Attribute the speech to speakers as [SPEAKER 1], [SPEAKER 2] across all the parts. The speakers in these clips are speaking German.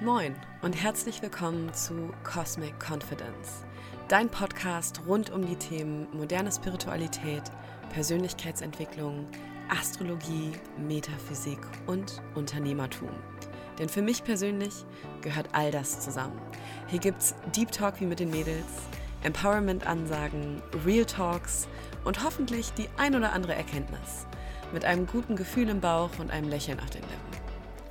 [SPEAKER 1] Moin und herzlich willkommen zu Cosmic Confidence, dein Podcast rund um die Themen moderne Spiritualität, Persönlichkeitsentwicklung, Astrologie, Metaphysik und Unternehmertum. Denn für mich persönlich gehört all das zusammen. Hier gibt's Deep Talk wie mit den Mädels, Empowerment-Ansagen, Real Talks und hoffentlich die ein oder andere Erkenntnis. Mit einem guten Gefühl im Bauch und einem Lächeln auf den Lippen.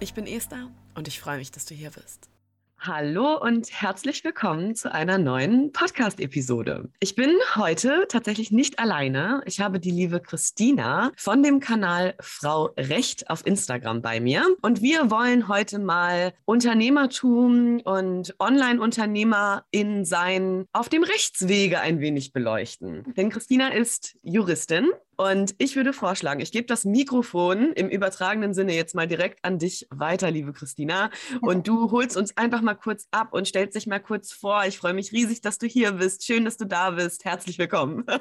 [SPEAKER 1] Ich bin Esther und ich freue mich, dass du hier bist. Hallo und herzlich willkommen zu einer neuen Podcast-Episode. Ich bin heute tatsächlich nicht alleine. Ich habe die liebe Christina von dem Kanal Frau Recht auf Instagram bei mir. Und wir wollen heute mal Unternehmertum und Online-Unternehmerin sein auf dem Rechtswege ein wenig beleuchten. Denn Christina ist Juristin und ich würde vorschlagen, ich gebe das Mikrofon im übertragenen Sinne jetzt mal direkt an dich weiter, liebe Christina. Und du holst uns einfach mal kurz ab und stellst dich mal kurz vor. Ich freue mich riesig, dass du hier bist. Schön, dass du da bist. Herzlich willkommen.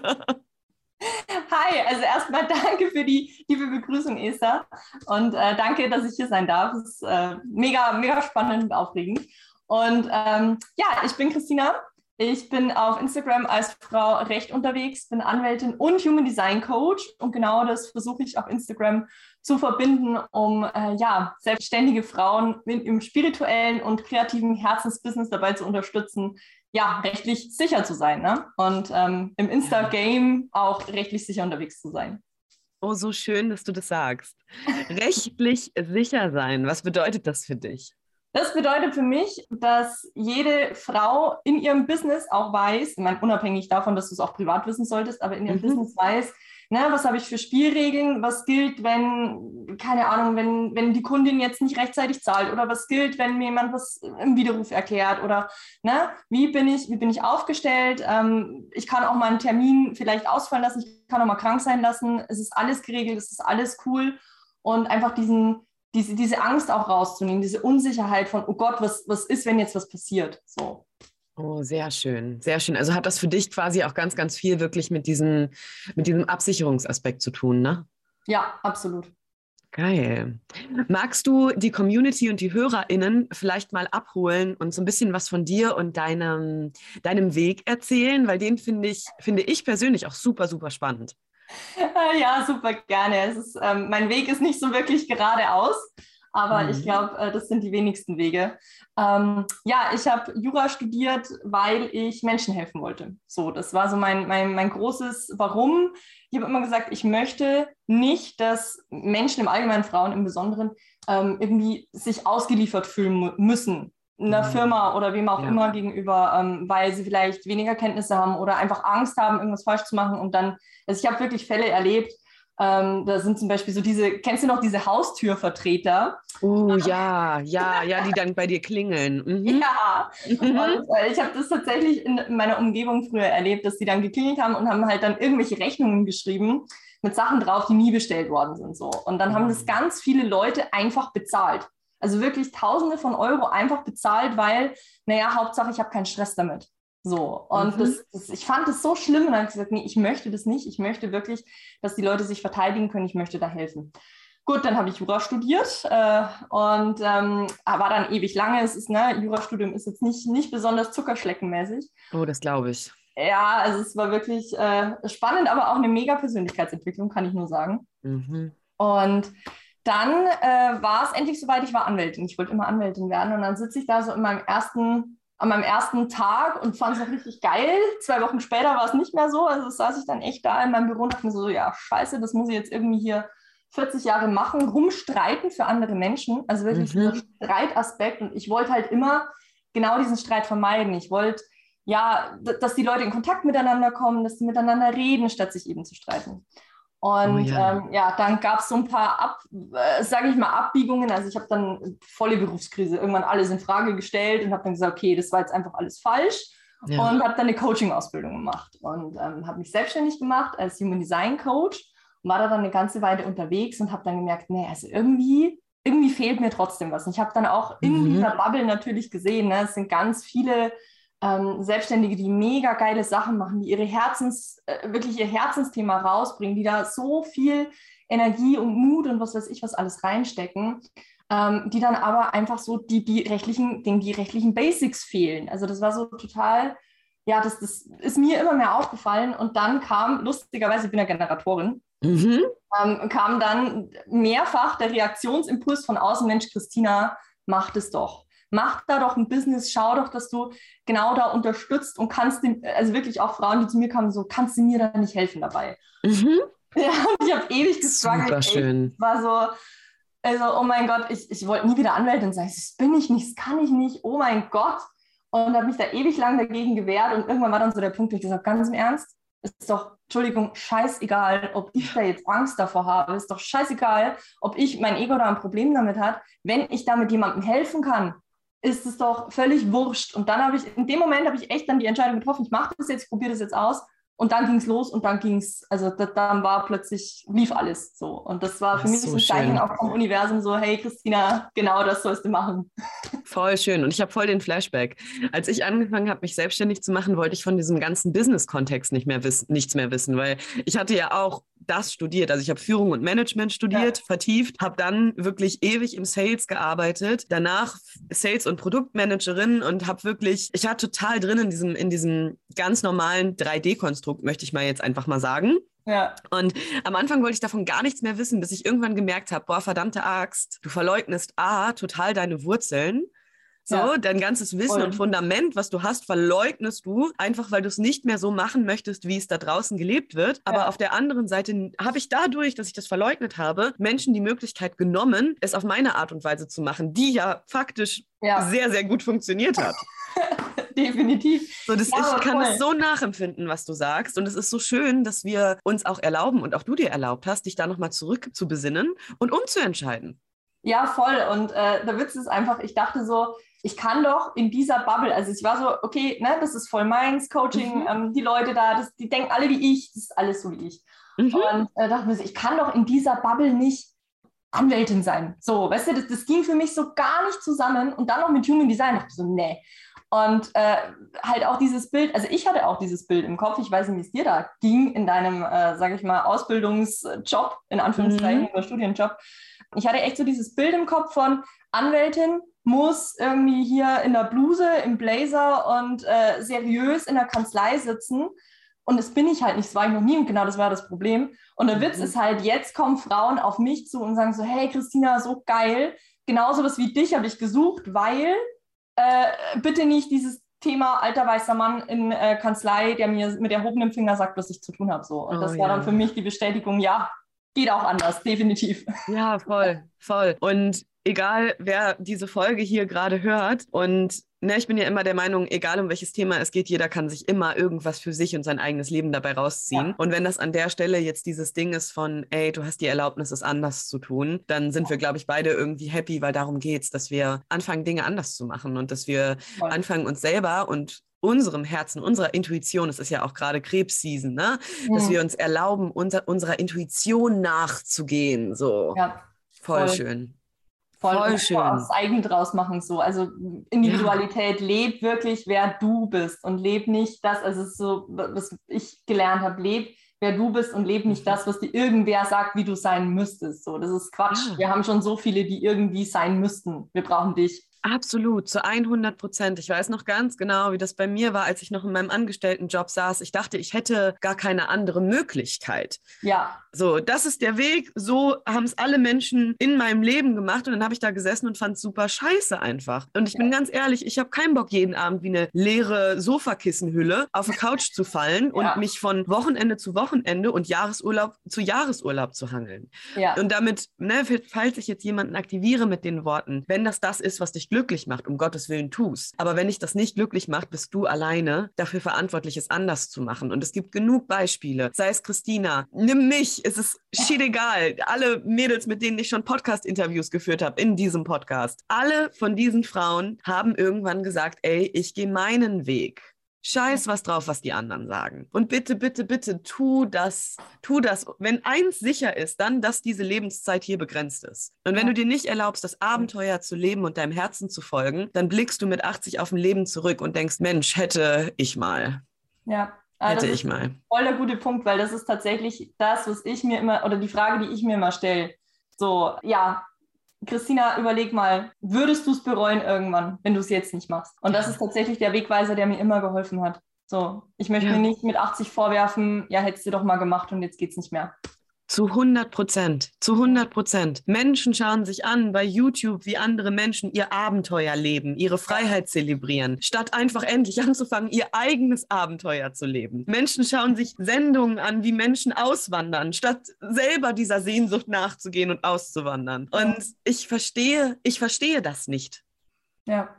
[SPEAKER 2] Hi, also erstmal danke für die liebe Begrüßung, Esther. Und äh, danke, dass ich hier sein darf. Es ist äh, mega, mega spannend und aufregend. Und ähm, ja, ich bin Christina, ich bin auf Instagram als Frau Recht unterwegs, bin Anwältin und Human Design Coach und genau das versuche ich auf Instagram zu verbinden, um äh, ja, selbstständige Frauen mit, im spirituellen und kreativen Herzensbusiness dabei zu unterstützen, ja, rechtlich sicher zu sein ne? und ähm, im Insta-Game auch rechtlich sicher unterwegs zu sein.
[SPEAKER 1] Oh, so schön, dass du das sagst. rechtlich sicher sein, was bedeutet das für dich?
[SPEAKER 2] Das bedeutet für mich, dass jede Frau in ihrem Business auch weiß, ich meine, unabhängig davon, dass du es auch privat wissen solltest, aber in ihrem mhm. Business weiß, ne, was habe ich für Spielregeln, was gilt, wenn, keine Ahnung, wenn, wenn die Kundin jetzt nicht rechtzeitig zahlt oder was gilt, wenn mir jemand was im Widerruf erklärt oder ne, wie bin ich, wie bin ich aufgestellt, ähm, ich kann auch mal einen Termin vielleicht ausfallen lassen, ich kann auch mal krank sein lassen, es ist alles geregelt, es ist alles cool. Und einfach diesen diese, diese Angst auch rauszunehmen, diese Unsicherheit von, oh Gott, was, was ist, wenn jetzt was passiert? So.
[SPEAKER 1] Oh, sehr schön, sehr schön. Also hat das für dich quasi auch ganz, ganz viel wirklich mit diesem, mit diesem Absicherungsaspekt zu tun, ne?
[SPEAKER 2] Ja, absolut.
[SPEAKER 1] Geil. Magst du die Community und die HörerInnen vielleicht mal abholen und so ein bisschen was von dir und deinem, deinem Weg erzählen? Weil den finde ich, finde ich persönlich auch super, super spannend.
[SPEAKER 2] Ja, super gerne. Ist, ähm, mein Weg ist nicht so wirklich geradeaus, aber mhm. ich glaube, äh, das sind die wenigsten Wege. Ähm, ja, ich habe Jura studiert, weil ich Menschen helfen wollte. So, das war so mein, mein, mein großes Warum. Ich habe immer gesagt, ich möchte nicht, dass Menschen im Allgemeinen, Frauen im Besonderen, ähm, irgendwie sich ausgeliefert fühlen müssen einer mhm. Firma oder wem auch ja. immer gegenüber, ähm, weil sie vielleicht weniger Kenntnisse haben oder einfach Angst haben, irgendwas falsch zu machen. Und dann, also ich habe wirklich Fälle erlebt, ähm, da sind zum Beispiel so diese, kennst du noch diese Haustürvertreter?
[SPEAKER 1] Oh ja, ja, ja, die dann bei dir klingeln.
[SPEAKER 2] Mhm. Ja, mhm. und äh, ich habe das tatsächlich in, in meiner Umgebung früher erlebt, dass die dann geklingelt haben und haben halt dann irgendwelche Rechnungen geschrieben mit Sachen drauf, die nie bestellt worden sind. So. Und dann haben das mhm. ganz viele Leute einfach bezahlt. Also wirklich Tausende von Euro einfach bezahlt, weil, naja, Hauptsache, ich habe keinen Stress damit. So, und mhm. das, das, ich fand das so schlimm und dann habe ich gesagt, nee, ich möchte das nicht. Ich möchte wirklich, dass die Leute sich verteidigen können. Ich möchte da helfen. Gut, dann habe ich Jura studiert äh, und ähm, war dann ewig lange. Es ist, ne, Jurastudium ist jetzt nicht, nicht besonders zuckerschleckenmäßig.
[SPEAKER 1] Oh, das glaube ich.
[SPEAKER 2] Ja, also es war wirklich äh, spannend, aber auch eine mega Persönlichkeitsentwicklung, kann ich nur sagen. Mhm. Und dann äh, war es endlich soweit, ich war Anwältin. Ich wollte immer Anwältin werden. Und dann sitze ich da so in meinem ersten, an meinem ersten Tag und fand es auch richtig geil. Zwei Wochen später war es nicht mehr so. Also saß ich dann echt da in meinem Büro und dachte mir so, ja, scheiße, das muss ich jetzt irgendwie hier 40 Jahre machen, rumstreiten für andere Menschen. Also wirklich mhm. dieser Streitaspekt. Und ich wollte halt immer genau diesen Streit vermeiden. Ich wollte ja, dass die Leute in Kontakt miteinander kommen, dass sie miteinander reden, statt sich eben zu streiten. Und oh ja. Ähm, ja. dann gab es so ein paar, Ab, äh, sage ich mal, Abbiegungen. Also ich habe dann volle Berufskrise irgendwann alles in Frage gestellt und habe dann gesagt, okay, das war jetzt einfach alles falsch. Ja. Und habe dann eine Coaching-Ausbildung gemacht und ähm, habe mich selbstständig gemacht als Human Design Coach und war da dann eine ganze Weile unterwegs und habe dann gemerkt, nee, also irgendwie, irgendwie fehlt mir trotzdem was. Und ich habe dann auch in mhm. dieser Bubble natürlich gesehen, ne, es sind ganz viele ähm, Selbstständige, die mega geile Sachen machen, die ihre Herzens, äh, wirklich ihr Herzensthema rausbringen, die da so viel Energie und Mut und was weiß ich was alles reinstecken. ähm, die dann aber einfach so die, die rechtlichen, denen die rechtlichen Basics fehlen. Also das war so total, ja, das, das ist mir immer mehr aufgefallen. Und dann kam, lustigerweise, ich bin ja Generatorin, mhm. ähm, kam dann mehrfach der Reaktionsimpuls von außen, Mensch, Christina, mach das doch. Mach da doch ein Business, schau doch, dass du genau da unterstützt und kannst, dem, also wirklich auch Frauen, die zu mir kamen, so, kannst du mir da nicht helfen dabei? Mhm. Ja, ich habe ewig gestruggelt. Schön. war so, also, oh mein Gott, ich, ich wollte nie wieder Anwältin sein. Das bin ich nicht, das kann ich nicht, oh mein Gott. Und habe mich da ewig lang dagegen gewehrt. Und irgendwann war dann so der Punkt, wo ich gesagt ganz im Ernst, ist doch, Entschuldigung, scheißegal, ob ich da jetzt Angst davor habe. Ist doch scheißegal, ob ich mein Ego da ein Problem damit hat. Wenn ich damit jemandem helfen kann, ist es doch völlig wurscht. Und dann habe ich, in dem Moment habe ich echt dann die Entscheidung getroffen, ich mache das jetzt, ich probiere das jetzt aus. Und dann ging es los und dann ging es, also dann war plötzlich, lief alles so. Und das war für das mich so ein Zeichen auch vom Universum so, hey Christina, genau das sollst du machen.
[SPEAKER 1] Voll schön. Und ich habe voll den Flashback. Als ich angefangen habe, mich selbstständig zu machen, wollte ich von diesem ganzen Business-Kontext nicht mehr wissen, nichts mehr wissen, weil ich hatte ja auch das studiert. Also ich habe Führung und Management studiert, ja. vertieft, habe dann wirklich ewig im Sales gearbeitet, danach Sales- und Produktmanagerin und habe wirklich, ich war total drin in diesem, in diesem ganz normalen 3D-Konstrukt, möchte ich mal jetzt einfach mal sagen. Ja. Und am Anfang wollte ich davon gar nichts mehr wissen, bis ich irgendwann gemerkt habe, boah, verdammte Axt, du verleugnest A, total deine Wurzeln so, ja. dein ganzes Wissen Voll. und Fundament, was du hast, verleugnest du, einfach weil du es nicht mehr so machen möchtest, wie es da draußen gelebt wird. Aber ja. auf der anderen Seite habe ich dadurch, dass ich das verleugnet habe, Menschen die Möglichkeit genommen, es auf meine Art und Weise zu machen, die ja faktisch ja. sehr, sehr gut funktioniert hat.
[SPEAKER 2] Definitiv.
[SPEAKER 1] So, das, ich kann es so nachempfinden, was du sagst. Und es ist so schön, dass wir uns auch erlauben und auch du dir erlaubt hast, dich da nochmal zurück zu besinnen und umzuentscheiden.
[SPEAKER 2] Ja, voll. Und äh, der Witz ist einfach, ich dachte so, ich kann doch in dieser Bubble, also ich war so, okay, ne, das ist voll meins, Coaching, mhm. ähm, die Leute da, das, die denken alle wie ich, das ist alles so wie ich. Mhm. Und äh, dachte mir so, ich kann doch in dieser Bubble nicht Anwältin sein. So, weißt du, das, das ging für mich so gar nicht zusammen. Und dann noch mit Human Design, dachte ich so, nee. Und äh, halt auch dieses Bild, also ich hatte auch dieses Bild im Kopf, ich weiß nicht, wie es dir da ging in deinem, äh, sage ich mal, Ausbildungsjob, in Anführungszeichen, mhm. oder Studienjob. Ich hatte echt so dieses Bild im Kopf von Anwältin, muss irgendwie hier in der Bluse, im Blazer und äh, seriös in der Kanzlei sitzen. Und das bin ich halt nicht, das war ich noch nie und genau das war das Problem. Und der mhm. Witz ist halt, jetzt kommen Frauen auf mich zu und sagen so, hey Christina, so geil, genauso was wie dich habe ich gesucht, weil äh, bitte nicht dieses Thema alter weißer Mann in äh, Kanzlei, der mir mit erhobenem Finger sagt, was ich zu tun habe. So. Und oh, das war ja. dann für mich die Bestätigung, ja, geht auch anders, definitiv.
[SPEAKER 1] Ja, voll, voll. Und egal wer diese Folge hier gerade hört und ne, ich bin ja immer der Meinung, egal um welches Thema es geht, jeder kann sich immer irgendwas für sich und sein eigenes Leben dabei rausziehen. Ja. Und wenn das an der Stelle jetzt dieses Ding ist von, ey, du hast die Erlaubnis, es anders zu tun, dann sind ja. wir, glaube ich, beide irgendwie happy, weil darum geht es, dass wir anfangen, Dinge anders zu machen und dass wir Voll. anfangen, uns selber und unserem Herzen, unserer Intuition, es ist ja auch gerade Krebsseason, ne? Ja. dass wir uns erlauben, unter, unserer Intuition nachzugehen. So. Ja. Voll, Voll. schön
[SPEAKER 2] voll, voll schön. aus eigen draus machen so. Also Individualität, ja. leb wirklich, wer du bist und leb nicht das, also ist so, was ich gelernt habe, leb wer du bist und leb nicht mhm. das, was dir irgendwer sagt, wie du sein müsstest. So, das ist Quatsch. Ja. Wir haben schon so viele, die irgendwie sein müssten. Wir brauchen dich.
[SPEAKER 1] Absolut, zu 100 Prozent. Ich weiß noch ganz genau, wie das bei mir war, als ich noch in meinem Angestelltenjob saß. Ich dachte, ich hätte gar keine andere Möglichkeit. Ja. So, das ist der Weg. So haben es alle Menschen in meinem Leben gemacht. Und dann habe ich da gesessen und fand es super scheiße einfach. Und ich ja. bin ganz ehrlich, ich habe keinen Bock, jeden Abend wie eine leere Sofakissenhülle auf die Couch zu fallen ja. und mich von Wochenende zu Wochenende und Jahresurlaub zu Jahresurlaub zu hangeln. Ja. Und damit, ne, falls ich jetzt jemanden aktiviere mit den Worten, wenn das das ist, was dich glücklich macht, um Gottes Willen tu's. Aber wenn dich das nicht glücklich macht, bist du alleine dafür verantwortlich, es anders zu machen. Und es gibt genug Beispiele. Sei es Christina, nimm mich, es ist shit egal. Alle Mädels, mit denen ich schon Podcast-Interviews geführt habe in diesem Podcast, alle von diesen Frauen haben irgendwann gesagt, ey, ich gehe meinen Weg. Scheiß was drauf, was die anderen sagen. Und bitte, bitte, bitte, tu das, tu das. Wenn eins sicher ist, dann, dass diese Lebenszeit hier begrenzt ist. Und wenn ja. du dir nicht erlaubst, das Abenteuer zu leben und deinem Herzen zu folgen, dann blickst du mit 80 auf ein Leben zurück und denkst, Mensch, hätte ich mal.
[SPEAKER 2] Ja. Ah, hätte ich mal. Voll der gute Punkt, weil das ist tatsächlich das, was ich mir immer, oder die Frage, die ich mir immer stelle. So, ja, Christina, überleg mal, würdest du es bereuen irgendwann, wenn du es jetzt nicht machst? Und das ist tatsächlich der Wegweiser, der mir immer geholfen hat. So, ich möchte ja. mir nicht mit 80 vorwerfen, ja, hättest du doch mal gemacht und jetzt geht es nicht mehr.
[SPEAKER 1] Zu 100 Prozent, zu 100 Prozent. Menschen schauen sich an bei YouTube, wie andere Menschen ihr Abenteuer leben, ihre Freiheit zelebrieren, statt einfach endlich anzufangen, ihr eigenes Abenteuer zu leben. Menschen schauen sich Sendungen an, wie Menschen auswandern, statt selber dieser Sehnsucht nachzugehen und auszuwandern. Und ich verstehe, ich verstehe das nicht.
[SPEAKER 2] Ja.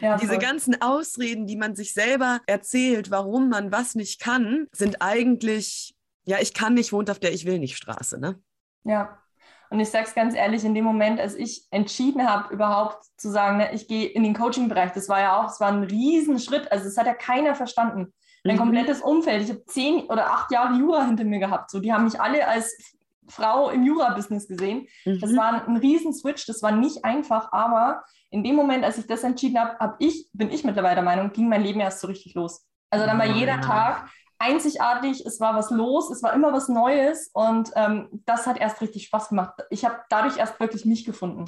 [SPEAKER 1] Ja, Diese ganzen Ausreden, die man sich selber erzählt, warum man was nicht kann, sind eigentlich ja, ich kann nicht, wohnt auf der Ich will nicht Straße, ne?
[SPEAKER 2] Ja. Und ich sage es ganz ehrlich, in dem Moment, als ich entschieden habe, überhaupt zu sagen, ne, ich gehe in den Coaching-Bereich, das war ja auch, es war ein Riesenschritt. Also es hat ja keiner verstanden. Mein mhm. komplettes Umfeld, ich habe zehn oder acht Jahre Jura hinter mir gehabt. So, die haben mich alle als Frau im Jura-Business gesehen. Mhm. Das war ein, Riesenswitch, das war nicht einfach, aber in dem Moment, als ich das entschieden habe, hab ich, bin ich mittlerweile der Meinung, ging mein Leben erst so richtig los. Also dann war jeder Tag einzigartig, es war was los, es war immer was Neues und ähm, das hat erst richtig Spaß gemacht. Ich habe dadurch erst wirklich mich gefunden.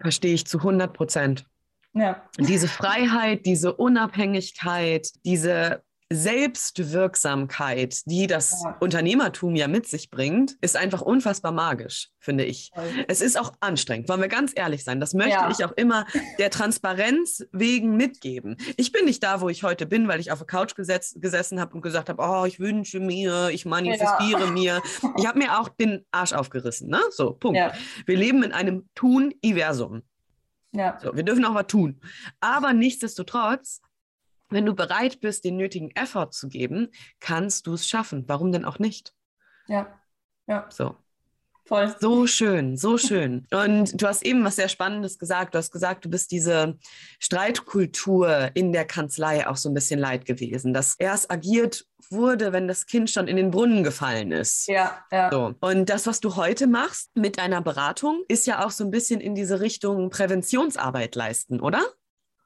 [SPEAKER 1] Verstehe ich zu 100 Prozent. Ja. Diese Freiheit, diese Unabhängigkeit, diese Selbstwirksamkeit, die das ja. Unternehmertum ja mit sich bringt, ist einfach unfassbar magisch, finde ich. Okay. Es ist auch anstrengend, wollen wir ganz ehrlich sein. Das möchte ja. ich auch immer der Transparenz wegen mitgeben. Ich bin nicht da, wo ich heute bin, weil ich auf der Couch gesetz, gesessen habe und gesagt habe, oh, ich wünsche mir, ich manifestiere ja. mir. Ich habe mir auch den Arsch aufgerissen. Ne? So, Punkt. Wir leben in einem Tun-Iversum. Ja. So, wir dürfen auch was tun. Aber nichtsdestotrotz wenn du bereit bist, den nötigen Effort zu geben, kannst du es schaffen. Warum denn auch nicht?
[SPEAKER 2] Ja, ja.
[SPEAKER 1] So. Voll. So schön, so schön. Und du hast eben was sehr Spannendes gesagt. Du hast gesagt, du bist diese Streitkultur in der Kanzlei auch so ein bisschen leid gewesen, dass erst agiert wurde, wenn das Kind schon in den Brunnen gefallen ist.
[SPEAKER 2] Ja, ja.
[SPEAKER 1] So. Und das, was du heute machst mit deiner Beratung, ist ja auch so ein bisschen in diese Richtung Präventionsarbeit leisten, oder?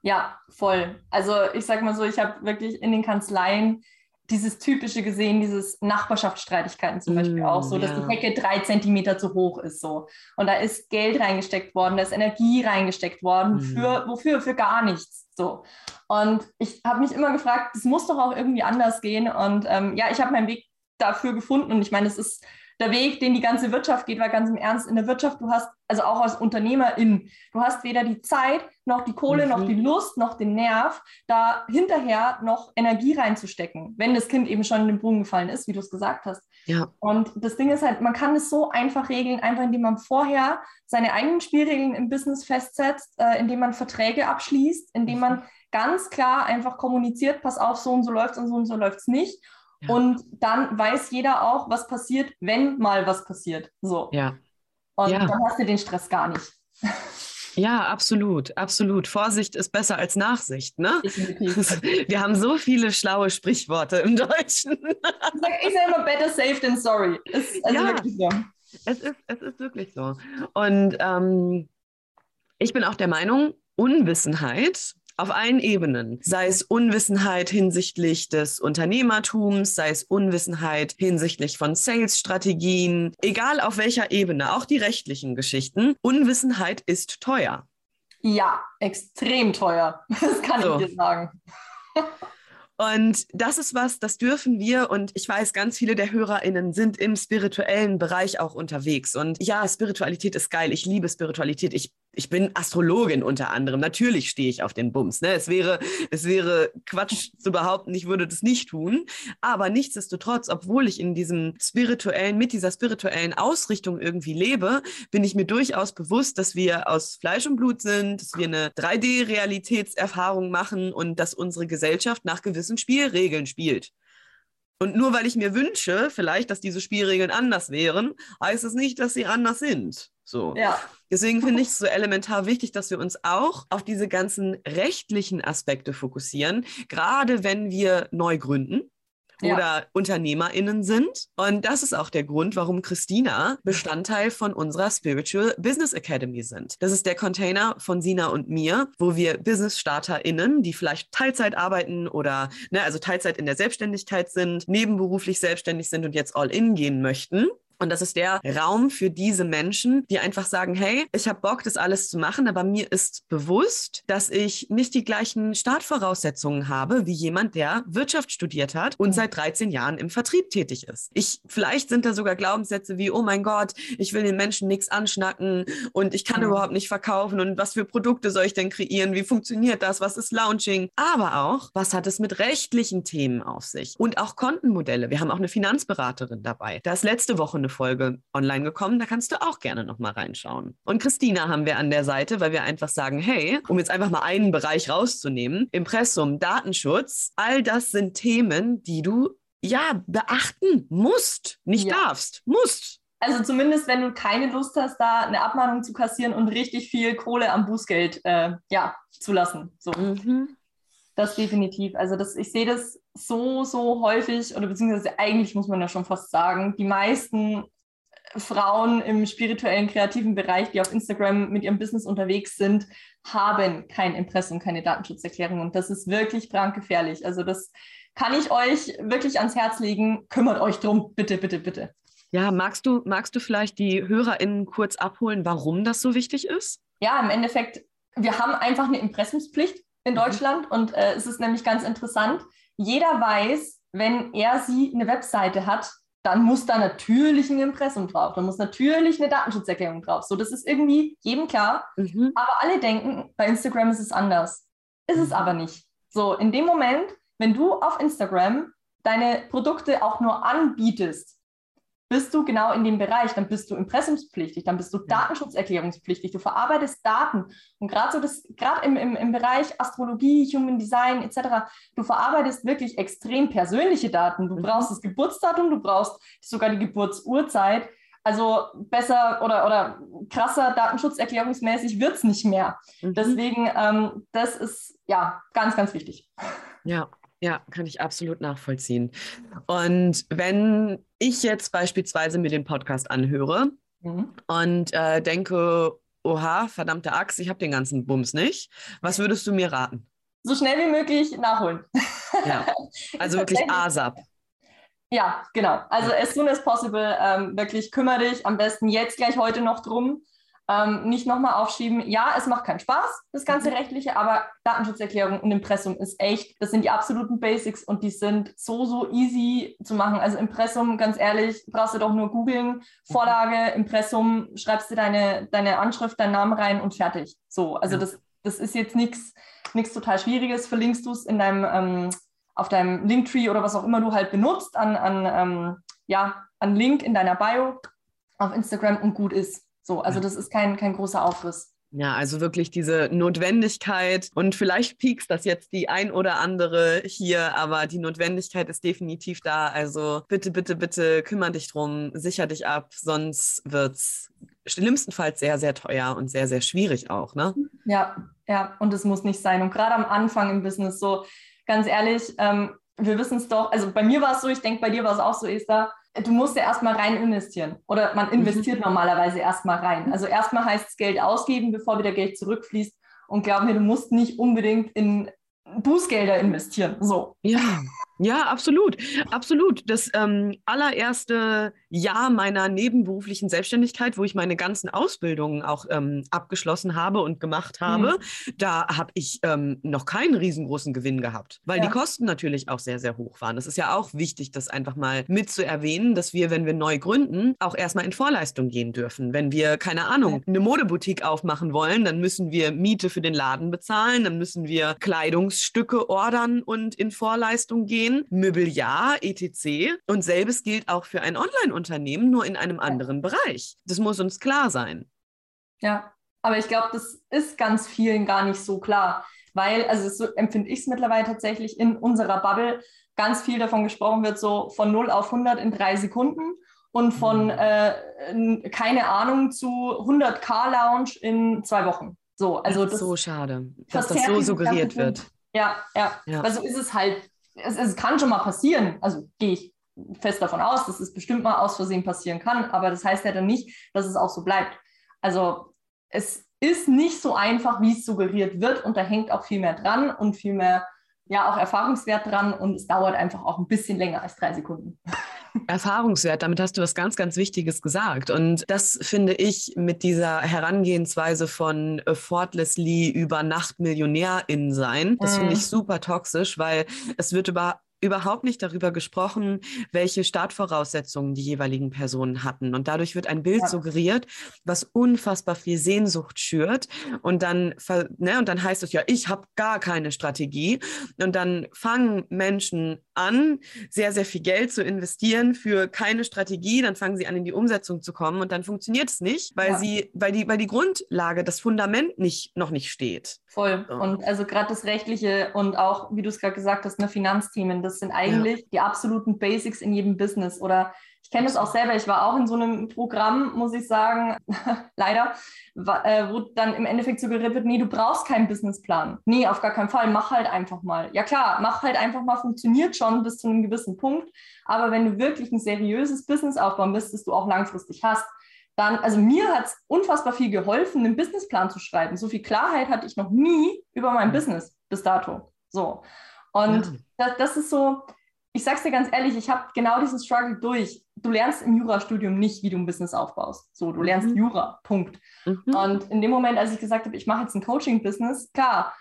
[SPEAKER 2] Ja, voll. Also ich sag mal so, ich habe wirklich in den Kanzleien dieses typische gesehen, dieses Nachbarschaftsstreitigkeiten zum Beispiel mm, auch so, dass ja. die Hecke drei Zentimeter zu hoch ist so. Und da ist Geld reingesteckt worden, da ist Energie reingesteckt worden, mm. für wofür? Für gar nichts. So. Und ich habe mich immer gefragt, das muss doch auch irgendwie anders gehen. Und ähm, ja, ich habe meinen Weg dafür gefunden. Und ich meine, es ist der Weg, den die ganze Wirtschaft geht, weil ganz im Ernst, in der Wirtschaft, du hast, also auch als Unternehmerin, du hast weder die Zeit, noch die Kohle, mhm. noch die Lust, noch den Nerv, da hinterher noch Energie reinzustecken, wenn das Kind eben schon in den Brunnen gefallen ist, wie du es gesagt hast.
[SPEAKER 1] Ja.
[SPEAKER 2] Und das Ding ist halt, man kann es so einfach regeln, einfach indem man vorher seine eigenen Spielregeln im Business festsetzt, äh, indem man Verträge abschließt, indem man mhm. ganz klar einfach kommuniziert, pass auf, so und so läuft es und so und so läuft es nicht. Und dann weiß jeder auch, was passiert, wenn mal was passiert. So.
[SPEAKER 1] Ja.
[SPEAKER 2] Und
[SPEAKER 1] ja.
[SPEAKER 2] dann hast du den Stress gar nicht.
[SPEAKER 1] Ja, absolut, absolut. Vorsicht ist besser als Nachsicht, ne? Wir haben so viele schlaue Sprichworte im Deutschen.
[SPEAKER 2] Ich sage immer better safe than sorry. Ist also ja, so.
[SPEAKER 1] Es ist, es ist wirklich so. Und ähm, ich bin auch der Meinung, Unwissenheit auf allen Ebenen, sei es Unwissenheit hinsichtlich des Unternehmertums, sei es Unwissenheit hinsichtlich von Sales-Strategien, egal auf welcher Ebene, auch die rechtlichen Geschichten, Unwissenheit ist teuer.
[SPEAKER 2] Ja, extrem teuer. Das kann so. ich dir sagen.
[SPEAKER 1] Und das ist was, das dürfen wir. Und ich weiß, ganz viele der HörerInnen sind im spirituellen Bereich auch unterwegs. Und ja, Spiritualität ist geil. Ich liebe Spiritualität. Ich ich bin Astrologin unter anderem. Natürlich stehe ich auf den Bums. Ne? Es, wäre, es wäre Quatsch zu behaupten, ich würde das nicht tun. Aber nichtsdestotrotz, obwohl ich in diesem spirituellen, mit dieser spirituellen Ausrichtung irgendwie lebe, bin ich mir durchaus bewusst, dass wir aus Fleisch und Blut sind, dass wir eine 3D-Realitätserfahrung machen und dass unsere Gesellschaft nach gewissen Spielregeln spielt. Und nur weil ich mir wünsche, vielleicht, dass diese Spielregeln anders wären, heißt es nicht, dass sie anders sind. So.
[SPEAKER 2] Ja.
[SPEAKER 1] Deswegen finde ich es so elementar wichtig, dass wir uns auch auf diese ganzen rechtlichen Aspekte fokussieren, gerade wenn wir neu gründen ja. oder UnternehmerInnen sind. Und das ist auch der Grund, warum Christina Bestandteil von unserer Spiritual Business Academy sind. Das ist der Container von Sina und mir, wo wir Business-StarterInnen, die vielleicht Teilzeit arbeiten oder ne, also Teilzeit in der Selbstständigkeit sind, nebenberuflich selbstständig sind und jetzt all in gehen möchten, Und das ist der Raum für diese Menschen, die einfach sagen, hey, ich habe Bock, das alles zu machen, aber mir ist bewusst, dass ich nicht die gleichen Startvoraussetzungen habe wie jemand, der Wirtschaft studiert hat und seit 13 Jahren im Vertrieb tätig ist. Ich, vielleicht sind da sogar Glaubenssätze wie, oh mein Gott, ich will den Menschen nichts anschnacken und ich kann mhm. überhaupt nicht verkaufen und was für Produkte soll ich denn kreieren? Wie funktioniert das? Was ist Launching? Aber auch, was hat es mit rechtlichen Themen auf sich? Und auch Kontenmodelle. Wir haben auch eine Finanzberaterin dabei. Da ist letzte Woche eine Folge online gekommen. Da kannst du auch gerne noch mal reinschauen. Und Christina haben wir an der Seite, weil wir einfach sagen, hey, um jetzt einfach mal einen Bereich rauszunehmen, Impressum, Datenschutz, all das sind Themen, die du ja beachten musst, nicht ja. darfst, musst.
[SPEAKER 2] Also zumindest, wenn du keine Lust hast, da eine Abmahnung zu kassieren und richtig viel Kohle am Bußgeld äh, ja, zu lassen. So. Mhm. Das definitiv. Also das, ich sehe das so, so häufig, oder beziehungsweise eigentlich muss man ja schon fast sagen, die meisten Frauen im spirituellen, kreativen Bereich, die auf Instagram mit ihrem Business unterwegs sind, haben kein Impressum, keine Datenschutzerklärung. Und das ist wirklich brandgefährlich. Also das kann ich euch wirklich ans Herz legen. Kümmert euch drum, bitte, bitte, bitte.
[SPEAKER 1] Ja, magst du, magst du vielleicht die HörerInnen kurz abholen, warum das so wichtig ist?
[SPEAKER 2] Ja, im Endeffekt, wir haben einfach eine Impressumspflicht in mhm. Deutschland mhm. und äh, es ist nämlich ganz interessant. Jeder weiß, wenn er sie eine Webseite hat, dann muss da natürlich ein Impressum drauf, da muss natürlich eine Datenschutzerklärung drauf. So, das ist irgendwie jedem klar. Mhm. Aber alle denken, bei Instagram ist es anders. Ist es mhm. aber nicht. So, in dem Moment, wenn du auf Instagram deine Produkte auch nur anbietest, bist du genau in dem Bereich, dann bist du impressumspflichtig, dann bist du datenschutzerklärungspflichtig, du verarbeitest Daten. Und gerade so das, gerade im, im, im Bereich Astrologie, Human Design etc., du verarbeitest wirklich extrem persönliche Daten. Du mhm. brauchst das Geburtsdatum, du brauchst sogar die Geburtsurzeit. Also besser oder, oder krasser datenschutzerklärungsmäßig wird es nicht mehr. Mhm. Deswegen, ähm, das ist ja ganz, ganz wichtig.
[SPEAKER 1] Ja, ja, kann ich absolut nachvollziehen. Und wenn ich jetzt beispielsweise mir den Podcast anhöre mhm. und äh, denke, oha, verdammte Axt, ich habe den ganzen Bums nicht, was würdest du mir raten?
[SPEAKER 2] So schnell wie möglich nachholen.
[SPEAKER 1] Ja, also wirklich ASAP.
[SPEAKER 2] Ja, genau. Also as soon as possible, ähm, wirklich kümmere dich am besten jetzt gleich heute noch drum. Ähm, nicht nochmal aufschieben. Ja, es macht keinen Spaß, das ganze mhm. Rechtliche, aber Datenschutzerklärung und Impressum ist echt, das sind die absoluten Basics und die sind so, so easy zu machen. Also Impressum, ganz ehrlich, brauchst du doch nur googeln, Vorlage, Impressum, schreibst du deine, deine Anschrift, deinen Namen rein und fertig. So, also ja. das, das ist jetzt nichts total Schwieriges. Verlinkst du es in deinem, ähm, auf deinem Linktree oder was auch immer du halt benutzt, an, an, ähm, ja, an Link in deiner Bio auf Instagram und gut ist. So, also das ist kein, kein großer Aufriss.
[SPEAKER 1] Ja, also wirklich diese Notwendigkeit und vielleicht piekst das jetzt die ein oder andere hier, aber die Notwendigkeit ist definitiv da. Also bitte, bitte, bitte kümmere dich drum, sicher dich ab, sonst wird es schlimmstenfalls sehr, sehr teuer und sehr, sehr schwierig auch, ne?
[SPEAKER 2] Ja, ja, und es muss nicht sein. Und gerade am Anfang im Business so, ganz ehrlich, ähm, wir wissen es doch, also bei mir war es so, ich denke, bei dir war es auch so, Esther, du musst ja erstmal rein investieren. Oder man investiert mhm. normalerweise erstmal rein. Also erstmal heißt es Geld ausgeben, bevor wieder Geld zurückfließt. Und glaub mir, du musst nicht unbedingt in Bußgelder investieren. So.
[SPEAKER 1] Ja, ja, absolut. Absolut. Das ähm, allererste Jahr meiner nebenberuflichen Selbstständigkeit, wo ich meine ganzen Ausbildungen auch ähm, abgeschlossen habe und gemacht habe, mhm. da habe ich ähm, noch keinen riesengroßen Gewinn gehabt, weil ja. die Kosten natürlich auch sehr, sehr hoch waren. Das ist ja auch wichtig, das einfach mal mit zu erwähnen, dass wir, wenn wir neu gründen, auch erstmal in Vorleistung gehen dürfen. Wenn wir, keine Ahnung, eine Modeboutique aufmachen wollen, dann müssen wir Miete für den Laden bezahlen, dann müssen wir Kleidungsstücke ordern und in Vorleistung gehen Immobilien, Möbeljahr, etc. Und selbes gilt auch für ein Online-Unternehmen, nur in einem anderen Bereich. Das muss uns klar sein.
[SPEAKER 2] Ja, aber ich glaube, das ist ganz vielen gar nicht so klar, weil, also so empfinde ich es mittlerweile tatsächlich in unserer Bubble, ganz viel davon gesprochen wird, so von 0 auf 100 in drei Sekunden und von, mhm. äh, keine Ahnung, zu 100k Lounge in zwei Wochen. So, also
[SPEAKER 1] das, ist so schade, dass das so suggeriert wird.
[SPEAKER 2] Ja, ja, ja. Also ist es halt es, es kann schon mal passieren, also gehe ich fest davon aus, dass es bestimmt mal aus Versehen passieren kann, aber das heißt ja dann nicht, dass es auch so bleibt. Also es ist nicht so einfach, wie es suggeriert wird und da hängt auch viel mehr dran und viel mehr, ja, auch Erfahrungswert dran und es dauert einfach auch ein bisschen länger als drei Sekunden.
[SPEAKER 1] Erfahrungswert, damit hast du was ganz, ganz Wichtiges gesagt. Und das finde ich mit dieser Herangehensweise von effortlessly über Nacht Millionärin sein, das finde ich mhm. super toxisch, weil es wird über überhaupt nicht darüber gesprochen, welche Startvoraussetzungen die jeweiligen Personen hatten. Und dadurch wird ein Bild ja. suggeriert, was unfassbar viel Sehnsucht schürt. Und dann, ne, und dann heißt es ja, ich habe gar keine Strategie. Und dann fangen Menschen an, sehr, sehr viel Geld zu investieren für keine Strategie. Dann fangen sie an, in die Umsetzung zu kommen. Und dann funktioniert es nicht, weil ja. sie, weil die, weil die Grundlage, das Fundament nicht, noch nicht steht.
[SPEAKER 2] Voll. So. Und also gerade das Rechtliche und auch, wie du es gerade gesagt hast, ne, Finanzthemen, das sind eigentlich ja. die absoluten Basics in jedem Business. Oder ich kenne das auch selber, ich war auch in so einem Programm, muss ich sagen, leider, äh, wo dann im Endeffekt suggeriert wird, nee, du brauchst keinen Businessplan. Nee, auf gar keinen Fall, mach halt einfach mal. Ja klar, mach halt einfach mal, funktioniert schon bis zu einem gewissen Punkt. Aber wenn du wirklich ein seriöses Business aufbauen bist, das du auch langfristig hast, dann, also mir hat es unfassbar viel geholfen, einen Businessplan zu schreiben. So viel Klarheit hatte ich noch nie über mein mhm. Business bis dato. So. Und ja. das, das ist so, ich sag's dir ganz ehrlich, ich habe genau diesen Struggle durch. Du lernst im Jurastudium nicht, wie du ein Business aufbaust. So, du lernst mhm. Jura, Punkt. Mhm. Und in dem Moment, als ich gesagt habe, ich mache jetzt ein Coaching-Business, klar,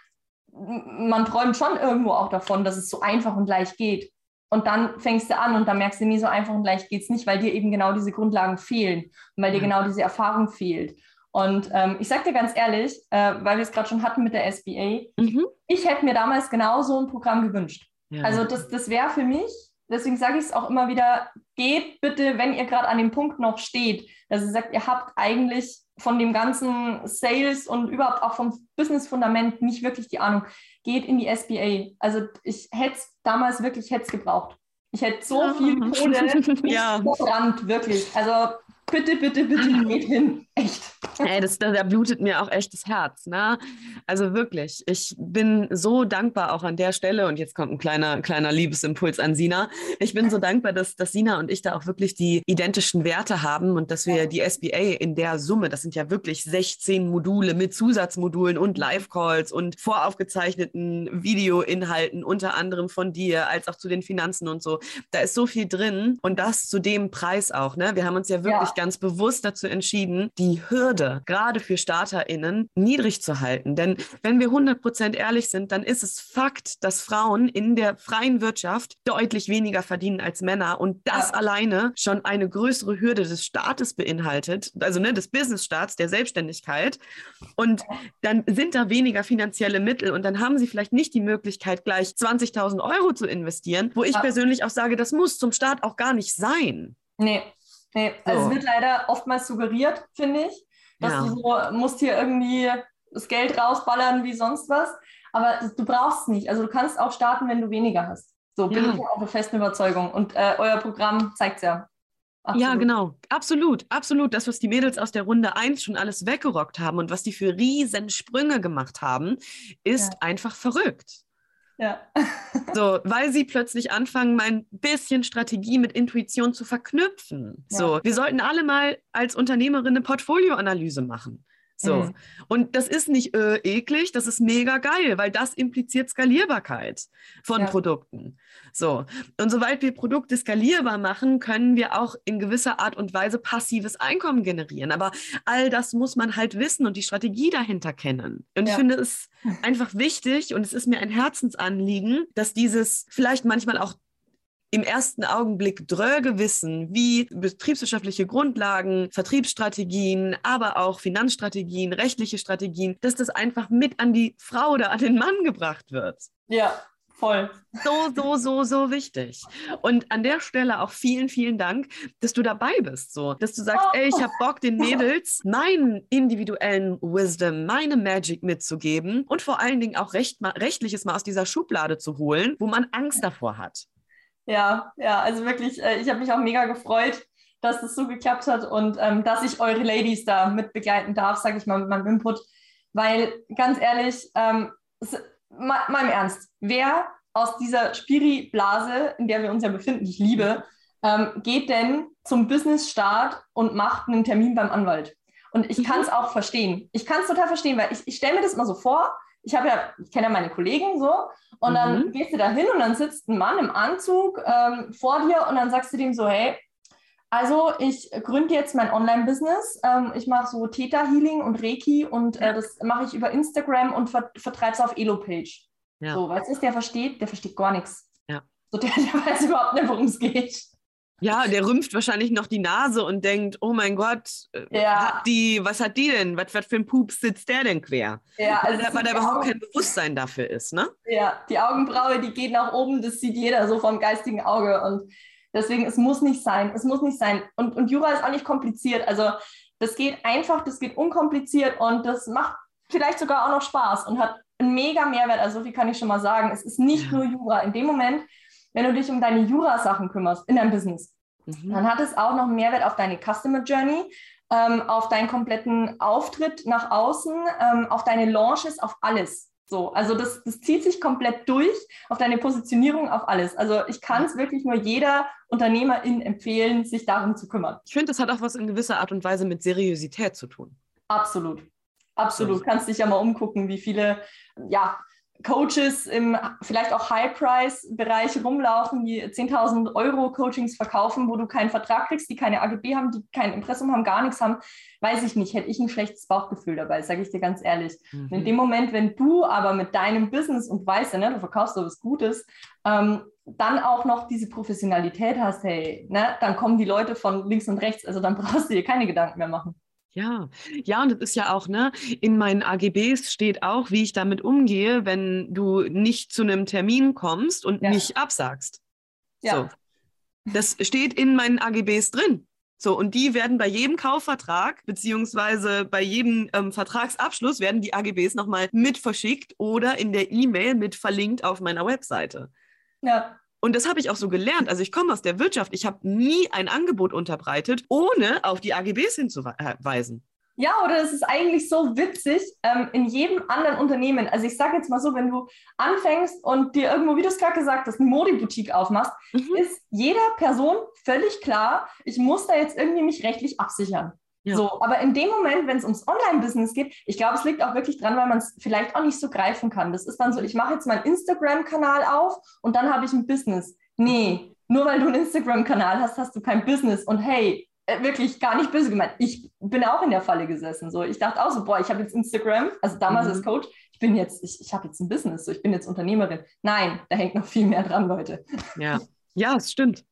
[SPEAKER 2] man träumt schon irgendwo auch davon, dass es so einfach und leicht geht. Und dann fängst du an und dann merkst du, nie so einfach und leicht geht es nicht, weil dir eben genau diese Grundlagen fehlen und weil dir genau diese Erfahrung fehlt. Und ähm, ich sage dir ganz ehrlich, äh, weil wir es gerade schon hatten mit der SBA, mhm. ich hätte mir damals genau so ein Programm gewünscht. Ja. Also das, das wäre für mich, deswegen sage ich es auch immer wieder, geht bitte, wenn ihr gerade an dem Punkt noch steht, dass ihr sagt, ihr habt eigentlich von dem ganzen Sales und überhaupt auch vom Business-Fundament nicht wirklich die Ahnung geht in die SBA. Also ich hätte es damals wirklich hätte gebraucht. Ich hätte so viel Kohle ja. verbrannt, wirklich. Also bitte, bitte, bitte geht hin. Echt.
[SPEAKER 1] Ey, das, da blutet mir auch echt das Herz. Ne? Also wirklich, ich bin so dankbar auch an der Stelle. Und jetzt kommt ein kleiner, kleiner Liebesimpuls an Sina. Ich bin so dankbar, dass, dass Sina und ich da auch wirklich die identischen Werte haben und dass wir die SBA in der Summe, das sind ja wirklich 16 Module mit Zusatzmodulen und Live-Calls und voraufgezeichneten Videoinhalten, unter anderem von dir, als auch zu den Finanzen und so. Da ist so viel drin und das zu dem Preis auch. Ne? Wir haben uns ja wirklich ja. Ganz bewusst dazu entschieden, die Hürde gerade für StarterInnen niedrig zu halten. Denn wenn wir 100% ehrlich sind, dann ist es Fakt, dass Frauen in der freien Wirtschaft deutlich weniger verdienen als Männer und das ja. alleine schon eine größere Hürde des Staates beinhaltet, also ne, des Businessstaats, der Selbstständigkeit. Und dann sind da weniger finanzielle Mittel und dann haben sie vielleicht nicht die Möglichkeit, gleich 20.000 Euro zu investieren, wo ich ja. persönlich auch sage, das muss zum Staat auch gar nicht sein.
[SPEAKER 2] Nee, Nee, also es wird leider oftmals suggeriert, finde ich, dass ja. du so musst hier irgendwie das Geld rausballern wie sonst was. Aber du brauchst es nicht. Also du kannst auch starten, wenn du weniger hast. So bin ja. ich auch der festen Überzeugung. Und äh, euer Programm zeigt es ja.
[SPEAKER 1] Absolut. Ja, genau. Absolut, absolut. Das, was die Mädels aus der Runde 1 schon alles weggerockt haben und was die für riesen Sprünge gemacht haben, ist ja. einfach verrückt. Ja. so, weil sie plötzlich anfangen, mein bisschen Strategie mit Intuition zu verknüpfen. Ja. So, wir sollten alle mal als Unternehmerin eine Portfolioanalyse machen. So. Mhm. Und das ist nicht äh, eklig, das ist mega geil, weil das impliziert Skalierbarkeit von ja. Produkten. So. Und sobald wir Produkte skalierbar machen, können wir auch in gewisser Art und Weise passives Einkommen generieren. Aber all das muss man halt wissen und die Strategie dahinter kennen. Und ja. ich finde es einfach wichtig und es ist mir ein Herzensanliegen, dass dieses vielleicht manchmal auch im ersten Augenblick dröge Wissen, wie betriebswirtschaftliche Grundlagen, Vertriebsstrategien, aber auch Finanzstrategien, rechtliche Strategien, dass das einfach mit an die Frau oder an den Mann gebracht wird.
[SPEAKER 2] Ja, Voll.
[SPEAKER 1] So, so, so, so wichtig. Und an der Stelle auch vielen, vielen Dank, dass du dabei bist. So, dass du sagst, oh. ey, ich habe Bock, den Mädels meinen individuellen Wisdom, meine Magic mitzugeben und vor allen Dingen auch Recht, rechtliches mal aus dieser Schublade zu holen, wo man Angst davor hat.
[SPEAKER 2] Ja, ja, also wirklich, äh, ich habe mich auch mega gefreut, dass das so geklappt hat und ähm, dass ich eure Ladies da mit begleiten darf, sage ich mal, mit meinem Input. Weil ganz ehrlich, ähm, mal, mal im Ernst, wer aus dieser Spiri-Blase, in der wir uns ja befinden, ich liebe, ähm, geht denn zum Business-Start und macht einen Termin beim Anwalt? Und ich mhm. kann es auch verstehen. Ich kann es total verstehen, weil ich, ich stelle mir das immer so vor, ich habe ja, ich kenne ja meine Kollegen so Und mhm. dann gehst du da hin und dann sitzt ein Mann im Anzug ähm, vor dir und dann sagst du dem so, hey, also ich gründe jetzt mein Online-Business. Ähm, ich mache so Theta-Healing und Reiki und äh, das mache ich über Instagram und ver vertreibe es auf Elo-Page. Ja. So, weißt du, der versteht, der versteht gar nichts.
[SPEAKER 1] Ja.
[SPEAKER 2] So, der, der weiß überhaupt nicht, worum es geht.
[SPEAKER 1] Ja, der rümpft wahrscheinlich noch die Nase und denkt, oh mein Gott, äh, ja. hat die, was hat die denn? Was, was für ein Pups sitzt der denn quer? Ja, also weil, weil da überhaupt Augen... kein Bewusstsein dafür ist, ne?
[SPEAKER 2] Ja, die Augenbraue, die geht nach oben, das sieht jeder so vom geistigen Auge. Und deswegen, es muss nicht sein. Es muss nicht sein. Und, und Jura ist auch nicht kompliziert. Also das geht einfach, das geht unkompliziert und das macht vielleicht sogar auch noch Spaß und hat einen mega Mehrwert. Also so viel kann ich schon mal sagen. Es ist nicht ja. nur Jura. In dem Moment, wenn du dich um deine Jura-Sachen kümmerst in deinem Business, mhm. dann hat es auch noch einen Mehrwert auf deine Customer Journey, ähm, auf deinen kompletten Auftritt nach außen, ähm, auf deine Launches, auf alles. So, also das, das zieht sich komplett durch auf deine Positionierung, auf alles. Also ich kann es wirklich nur jeder Unternehmerin empfehlen, sich darum zu kümmern.
[SPEAKER 1] Ich finde, das hat auch was in gewisser Art und Weise mit Seriosität zu tun.
[SPEAKER 2] Absolut. Absolut. Kannst dich ja mal umgucken, wie viele ja, Coaches im vielleicht auch High-Price-Bereich rumlaufen, die 10.000 Euro Coachings verkaufen, wo du keinen Vertrag kriegst, die keine AGB haben, die kein Impressum haben, gar nichts haben, weiß ich nicht, hätte ich ein schlechtes Bauchgefühl dabei, sage ich dir ganz ehrlich. Mhm. In dem Moment, wenn du aber mit deinem Business und weißt, ne, du verkaufst so was Gutes, ähm, dann auch noch diese Professionalität hast, hey, ne, dann kommen die Leute von links und rechts, also dann brauchst du dir keine Gedanken mehr machen.
[SPEAKER 1] Ja, ja, und es ist ja auch, ne, in meinen AGBs steht auch, wie ich damit umgehe, wenn du nicht zu einem Termin kommst und ja. nicht absagst. Ja. So. Das steht in meinen AGBs drin. So, und die werden bei jedem Kaufvertrag, beziehungsweise bei jedem ähm, Vertragsabschluss, werden die AGBs nochmal mit verschickt oder in der E-Mail mit verlinkt auf meiner Webseite. Ja. Und das habe ich auch so gelernt. Also ich komme aus der Wirtschaft. Ich habe nie ein Angebot unterbreitet, ohne auf die AGBs hinzuweisen.
[SPEAKER 2] Ja, oder es ist eigentlich so witzig ähm, in jedem anderen Unternehmen. Also ich sage jetzt mal so, wenn du anfängst und dir irgendwo, wie du es gerade gesagt hast, eine Modeboutique aufmachst, mhm. ist jeder Person völlig klar, ich muss da jetzt irgendwie mich rechtlich absichern. Ja. So, aber in dem Moment, wenn es ums Online-Business geht, ich glaube, es liegt auch wirklich dran, weil man es vielleicht auch nicht so greifen kann. Das ist dann so, ich mache jetzt meinen Instagram-Kanal auf und dann habe ich ein Business. Nee, nur weil du einen Instagram-Kanal hast, hast du kein Business. Und hey, äh, wirklich gar nicht böse gemeint. Ich bin auch in der Falle gesessen. So, ich dachte auch so, boah, ich habe jetzt Instagram, also damals mhm. als Coach, ich bin jetzt, ich, ich habe jetzt ein Business, so, ich bin jetzt Unternehmerin. Nein, da hängt noch viel mehr dran, Leute.
[SPEAKER 1] Ja, ja, es stimmt.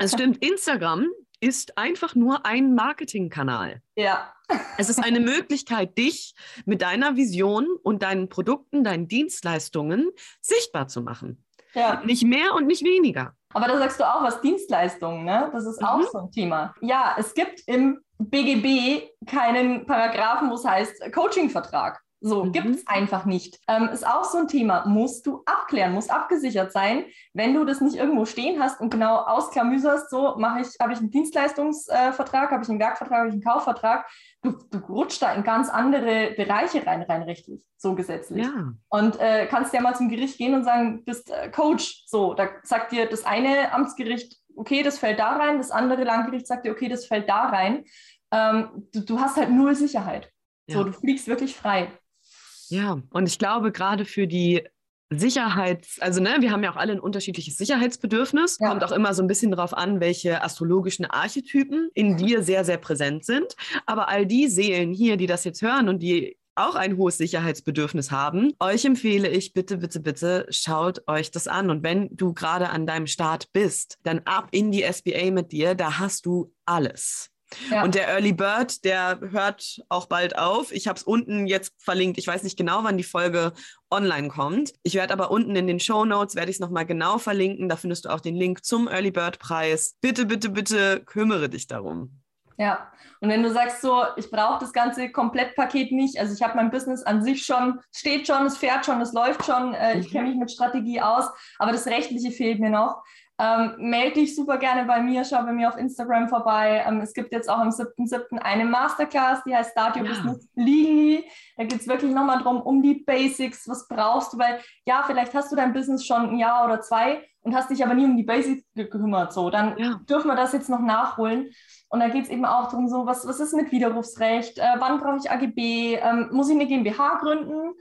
[SPEAKER 1] Es stimmt. Instagram ist einfach nur ein Marketingkanal.
[SPEAKER 2] Ja.
[SPEAKER 1] Es ist eine Möglichkeit, dich mit deiner Vision und deinen Produkten, deinen Dienstleistungen sichtbar zu machen. Ja. Nicht mehr und nicht weniger.
[SPEAKER 2] Aber da sagst du auch was Dienstleistungen, ne? Das ist auch mhm. so ein Thema. Ja, es gibt im BGB keinen Paragraphen, wo es heißt Coachingvertrag. So, mhm. gibt es einfach nicht. Ähm, ist auch so ein Thema. Musst du abklären, muss abgesichert sein. Wenn du das nicht irgendwo stehen hast und genau ausklamüserst, so mache ich, habe ich einen Dienstleistungsvertrag, habe ich einen Werkvertrag, habe ich einen Kaufvertrag, du, du rutschst da in ganz andere Bereiche rein, rein rechtlich, so gesetzlich. Ja. Und äh, kannst ja mal zum Gericht gehen und sagen, bist äh, Coach. So, da sagt dir das eine Amtsgericht, okay, das fällt da rein, das andere Landgericht sagt dir, okay, das fällt da rein. Ähm, du, du hast halt null Sicherheit. Ja. So, du fliegst wirklich frei.
[SPEAKER 1] Ja, und ich glaube, gerade für die Sicherheits-, also ne, wir haben ja auch alle ein unterschiedliches Sicherheitsbedürfnis. Ja. Kommt auch immer so ein bisschen darauf an, welche astrologischen Archetypen in dir sehr, sehr präsent sind. Aber all die Seelen hier, die das jetzt hören und die auch ein hohes Sicherheitsbedürfnis haben, euch empfehle ich bitte, bitte, bitte, schaut euch das an. Und wenn du gerade an deinem Start bist, dann ab in die SBA mit dir, da hast du alles. Ja. Und der Early Bird, der hört auch bald auf. Ich habe es unten jetzt verlinkt. Ich weiß nicht genau, wann die Folge online kommt. Ich werde aber unten in den Show Notes werde ich es nochmal genau verlinken. Da findest du auch den Link zum Early Bird Preis. Bitte, bitte, bitte kümmere dich darum.
[SPEAKER 2] Ja, und wenn du sagst so, ich brauche das ganze Komplettpaket nicht, also ich habe mein Business an sich schon, steht schon, es fährt schon, es läuft schon, äh, ich kenne mhm. mich mit Strategie aus, aber das Rechtliche fehlt mir noch, ähm, melde dich super gerne bei mir, schau bei mir auf Instagram vorbei. Ähm, es gibt jetzt auch am 7.7. eine Masterclass, die heißt Start Your ja. Business Legally. Da geht es wirklich nochmal drum, um die Basics. Was brauchst du? Weil ja, vielleicht hast du dein Business schon ein Jahr oder zwei und hast dich aber nie um die Basics gekümmert. So, dann ja. dürfen wir das jetzt noch nachholen. Und da geht es eben auch darum, so, was, was ist mit Widerrufsrecht? Äh, wann brauche ich AGB? Ähm, muss ich eine GmbH gründen?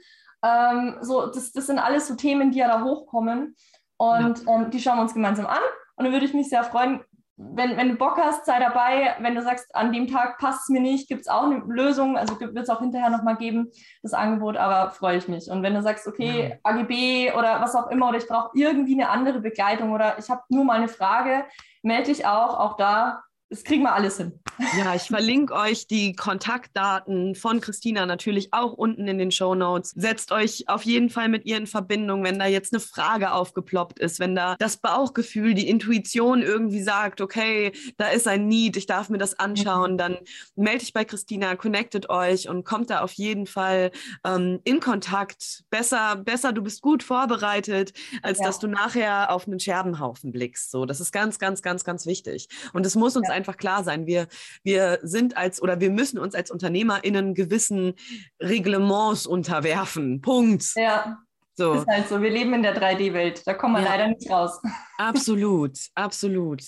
[SPEAKER 2] Ähm, so, das, das sind alles so Themen, die ja da hochkommen. Und ja. ähm, die schauen wir uns gemeinsam an. Und dann würde ich mich sehr freuen, wenn, wenn du Bock hast, sei dabei. Wenn du sagst, an dem Tag passt es mir nicht, gibt es auch eine Lösung. Also wird es auch hinterher nochmal geben, das Angebot, aber freue ich mich. Und wenn du sagst, okay. AGB oder was auch immer, oder ich brauche irgendwie eine andere Begleitung oder ich habe nur mal eine Frage, melde dich auch. Auch da das kriegen wir alles hin.
[SPEAKER 1] Ja, ich verlinke euch die Kontaktdaten von Christina natürlich auch unten in den Show Notes. Setzt euch auf jeden Fall mit ihr in Verbindung, wenn da jetzt eine Frage aufgeploppt ist, wenn da das Bauchgefühl, die Intuition irgendwie sagt, okay, da ist ein Need, ich darf mir das anschauen, mhm. dann melde dich bei Christina, connectet euch und kommt da auf jeden Fall ähm, in Kontakt. Besser, besser, du bist gut vorbereitet, als ja. dass du nachher auf einen Scherbenhaufen blickst. So, das ist ganz, ganz, ganz, ganz wichtig. Und es muss uns ja einfach klar sein. Wir, wir sind als oder wir müssen uns als UnternehmerInnen gewissen Reglements unterwerfen. Punkt.
[SPEAKER 2] Ja. So. Ist halt so, wir leben in der 3D-Welt, da kommen wir ja. leider nicht raus.
[SPEAKER 1] Absolut, absolut.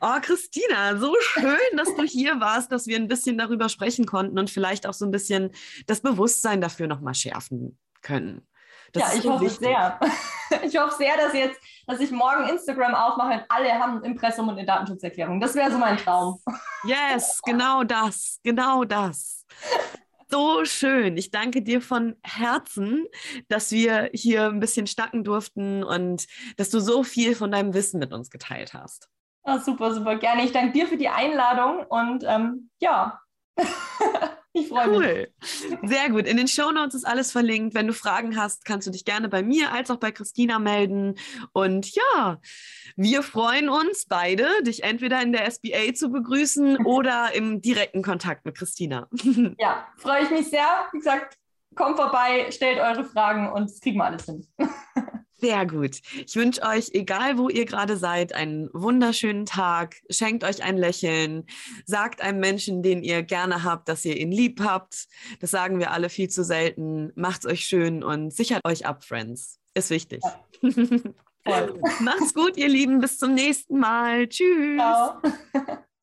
[SPEAKER 1] Oh, Christina, so schön, dass du hier warst, dass wir ein bisschen darüber sprechen konnten und vielleicht auch so ein bisschen das Bewusstsein dafür nochmal schärfen können.
[SPEAKER 2] Das ja, ich so hoffe wichtig. sehr. Ich hoffe sehr, dass jetzt, dass ich morgen Instagram aufmache und alle haben ein Impressum und eine Datenschutzerklärung. Das wäre so mein Traum.
[SPEAKER 1] Yes, genau das, genau das. So schön. Ich danke dir von Herzen, dass wir hier ein bisschen stacken durften und dass du so viel von deinem Wissen mit uns geteilt hast.
[SPEAKER 2] Oh, super, super gerne. Ich danke dir für die Einladung und ähm, ja. Ich freue cool.
[SPEAKER 1] mich. Sehr gut. In den Show Notes ist alles verlinkt. Wenn du Fragen hast, kannst du dich gerne bei mir als auch bei Christina melden. Und ja, wir freuen uns beide, dich entweder in der SBA zu begrüßen oder im direkten Kontakt mit Christina.
[SPEAKER 2] Ja, freue ich mich sehr. Wie gesagt, kommt vorbei, stellt eure Fragen und das kriegen wir alles hin.
[SPEAKER 1] Sehr gut. Ich wünsche euch, egal wo ihr gerade seid, einen wunderschönen Tag. Schenkt euch ein Lächeln. Sagt einem Menschen, den ihr gerne habt, dass ihr ihn lieb habt. Das sagen wir alle viel zu selten. Macht's euch schön und sichert euch ab, Friends. Ist wichtig. Ja. Macht's gut, ihr Lieben. Bis zum nächsten Mal. Tschüss. Ciao.